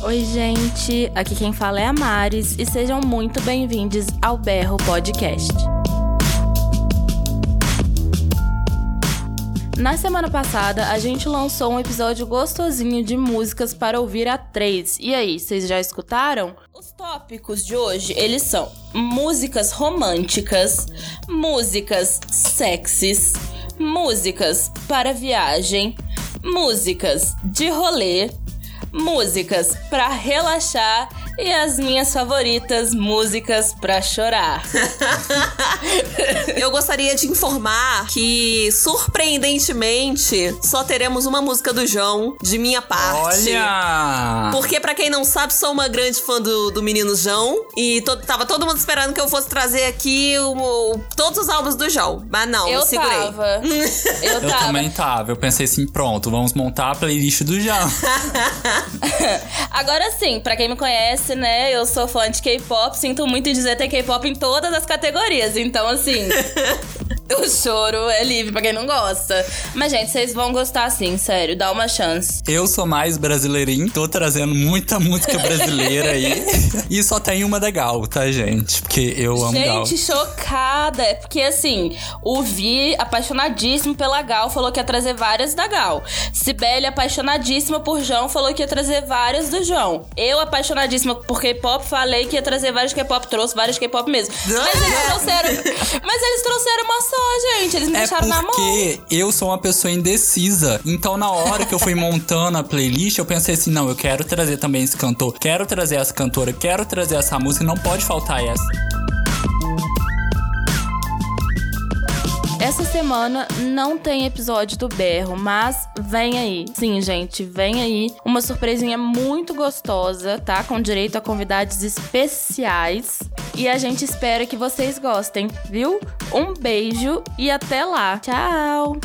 Oi, gente. Aqui quem fala é a Maris e sejam muito bem-vindos ao Berro Podcast. Na semana passada, a gente lançou um episódio gostosinho de músicas para ouvir a três. E aí, vocês já escutaram? Os tópicos de hoje, eles são músicas românticas, músicas sexys, músicas para viagem, músicas de rolê, músicas para relaxar e as minhas favoritas músicas pra chorar. Eu gostaria de informar que, surpreendentemente, só teremos uma música do João, de minha parte. Olha! Porque, pra quem não sabe, sou uma grande fã do, do menino João. E to, tava todo mundo esperando que eu fosse trazer aqui o, o, todos os álbuns do João. Mas não, eu me segurei. Tava. Eu, Eu tava. também tava. Eu pensei assim, pronto, vamos montar a playlist do João. Agora sim, pra quem me conhece, né, eu sou fã de K-pop, sinto muito em dizer ter K-pop em todas as categorias. Então, assim, o choro é livre pra quem não gosta. Mas, gente, vocês vão gostar sim, sério, dá uma chance. Eu sou mais brasileirinho, tô trazendo muita música brasileira aí. e só tem uma da Gal, tá, gente? Porque eu amo Gal. Gente, chocada. É porque, assim, o Vi, apaixonadíssimo pela Gal, falou que ia trazer várias da Gal. Sibeli, apaixonadíssima por João, falou que ia trazer várias do João. Eu, apaixonadíssima por K-pop, falei que ia trazer várias K-pop, trouxe várias K-pop mesmo. Mas eles trouxeram. Mas eles trouxeram uma gente. Eles me É deixaram na mão. porque eu sou uma pessoa indecisa. Então, na hora que eu fui montando a playlist, eu pensei assim: não, eu quero trazer também esse cantor, quero trazer essa cantora, quero trazer essa música, não pode faltar essa. Essa semana não tem episódio do Berro, mas vem aí. Sim, gente, vem aí. Uma surpresinha muito gostosa, tá? Com direito a convidados especiais. E a gente espera que vocês gostem, viu? Um beijo e até lá. Tchau!